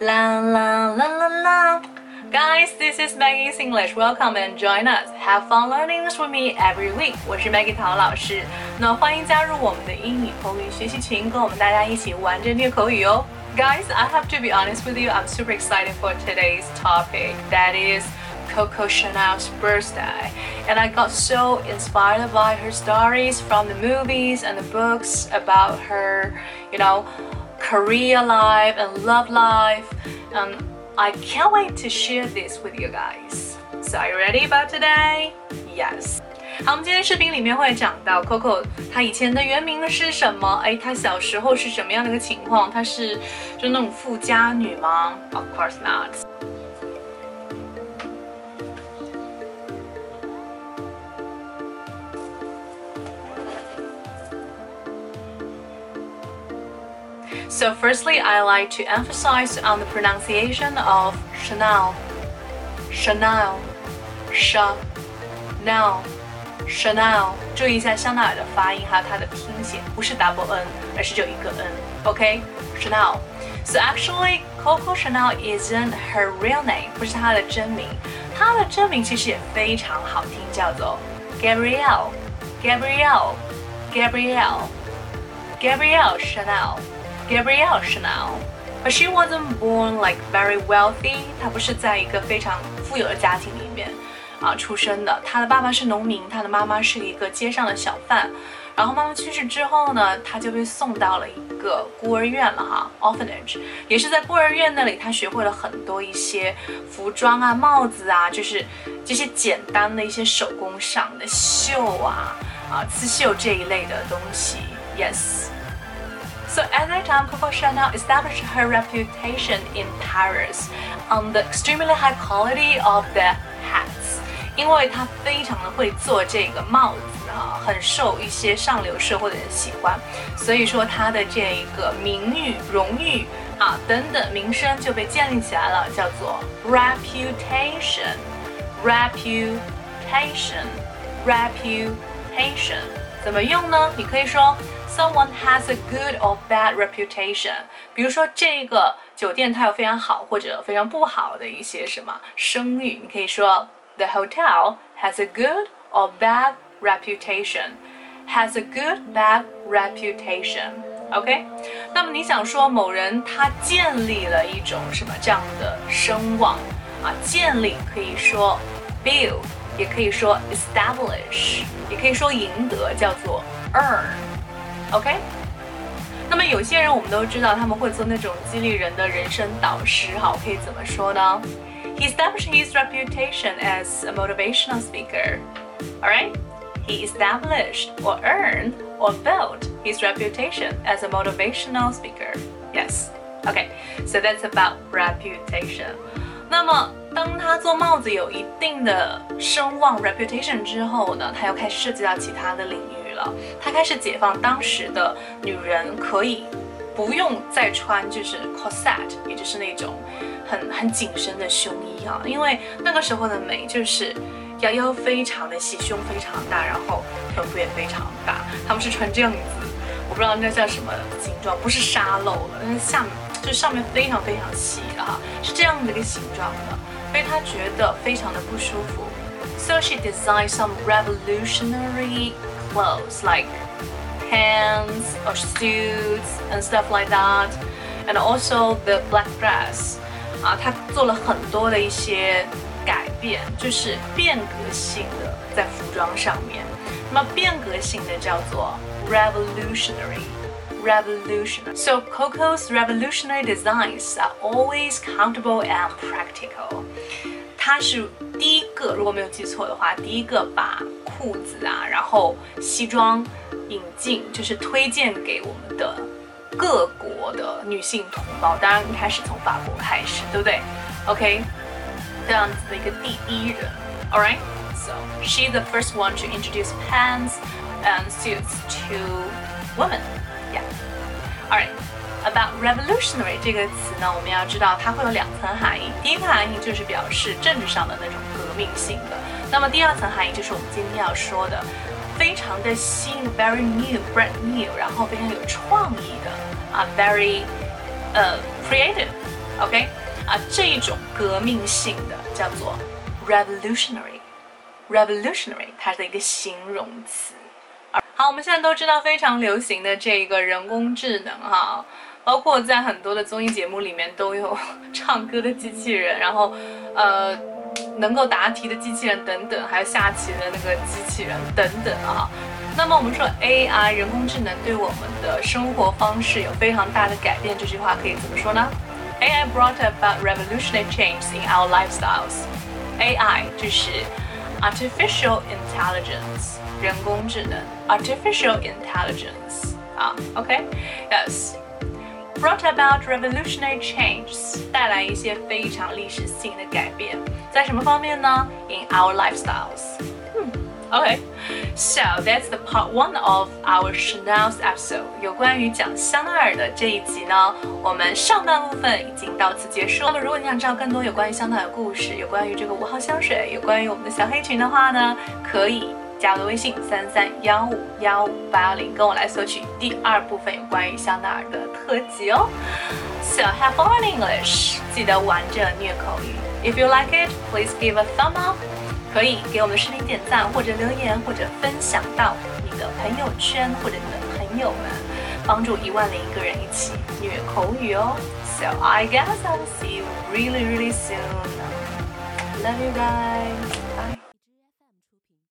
La la la la la. Guys, this is Maggie's English. Welcome and join us. Have fun learning English with me every week. 我是 Maggie 陶老师。那欢迎加入我们的英语口语学习群，跟我们大家一起玩着练口语哦。Guys, I have to be honest with you. I'm super excited for today's topic. That is Coco Chanel's birthday. And I got so inspired by her stories from the movies and the books about her, you know, career life and love life. And I can't wait to share this with you guys. So are you ready about today? Yes. 好，我们今天视频里面会讲到 Coco 她以前的原名是什么？哎，她小时候是什么样的一个情况？她是就那种富家女吗？Of course not. So firstly, I like to emphasize on the pronunciation of Chanel. Chanel, Chanel, Chanel。注意一下香奈儿的发音还有它的拼写，不是 double N，而是就一个 N。OK，Chanel。So actually, Coco Chanel isn't her real name，不是她的真名。她的真名其实也非常好听，叫做 Gabrielle, Gabrielle, Gabrielle, Chanel。But she wasn't born like very wealthy. 她不是在一个非常富有的家庭里面啊出生的。她的爸爸是农民，她的妈妈是一个街上的小贩。然后妈妈去世之后呢，她就被送到了一个孤儿院了哈，orphanage。也是在孤儿院那里，她学会了很多一些服装啊、帽子啊，就是这些简单的一些手工上的绣啊、啊刺绣这一类的东西。Yes。So at that time, Coco Chanel established her reputation in Paris on the extremely high quality of the hats. 因为她非常的会做这个帽子啊，很受一些上流社会的人喜欢，所以说她的这一个名誉、荣誉啊等等名声就被建立起来了，叫做 reputation, reputation, reputation。怎么用呢？你可以说。Someone has a good or bad reputation。比如说这个酒店它有非常好或者非常不好的一些什么声誉，你可以说 The hotel has a good or bad reputation. Has a good bad reputation. OK？那么你想说某人他建立了一种什么这样的声望啊？建立可以说 build，也可以说 establish，也可以说赢得，叫做 earn。OK，那么有些人我们都知道他们会做那种激励人的人生导师，哈，可以怎么说呢？He established his reputation as a motivational speaker. All right, he established or earned or built his reputation as a motivational speaker. Yes. Okay, so that's about reputation. 那么，当他做帽子有一定的声望 reputation 之后呢，他又开始涉及到其他的领域。 了，他开始解放当时的女人可以不用再穿就是 corset，也就是那种很很紧身的胸衣啊，因为那个时候的美就是腰腰非常的细，胸非常大，然后臀部也非常大，他们是穿这样子，我不知道那叫什么形状，不是沙漏了，但是下面就上面非常非常细的哈，是这样的一个形状的，所以他觉得非常的不舒服，so she designed some revolutionary clothes like pants or suits and stuff like that, and also the black dress. 啊，他做了很多的一些改变，就是变革性的在服装上面。那么变革性的叫做 revolutionary。revolutionary. So Coco's revolutionary designs are always countable and practical. 它是第一个，如果没有记错的话，第一个把裤子啊，然后西装引进，就是推荐给我们的各国的女性同胞。当然，一开始从法国开始，对不对？OK，这样子的一个第一人。All right, so she's the first one to introduce pants and suits to women. Yeah. All right. About revolutionary 这个词呢，我们要知道它会有两层含义。第一个含义就是表示政治上的那种革命性的。那么第二层含义就是我们今天要说的，非常的新，very new，brand new，然后非常有创意的啊，very 呃 creative。OK，啊，这一种革命性的叫做 revolutionary。revolutionary 它的一个形容词。好，我们现在都知道非常流行的这个人工智能哈，包括在很多的综艺节目里面都有唱歌的机器人，然后呃能够答题的机器人等等，还有下棋的那个机器人等等啊。那么我们说 AI 人工智能对我们的生活方式有非常大的改变，这句话可以怎么说呢？AI brought about revolutionary change in our lifestyles。AI 就是 artificial intelligence，人工智能，artificial intelligence 啊，OK，Yes. Brought about revolutionary changes，带来一些非常历史性的改变，在什么方面呢？In our lifestyles。嗯，OK，So that's the part one of our Chanel's episode。有关于讲香奈儿的这一集呢，我们上半部分已经到此结束。那么如果你想知道更多有关于香奈儿的故事，有关于这个五号香水，有关于我们的小黑裙的话呢，可以加我的微信三三幺五幺五八幺零，跟我来索取第二部分有关于香奈儿的特辑哦。So have fun in English，记得玩着虐口语。If you like it, please give a thumb up。可以给我们视频点赞，或者留言，或者分享到你的朋友圈或者你的朋友们，帮助一万零一个人一起虐口语哦。So I guess I will see you really, really soon. Love you guys. Bye.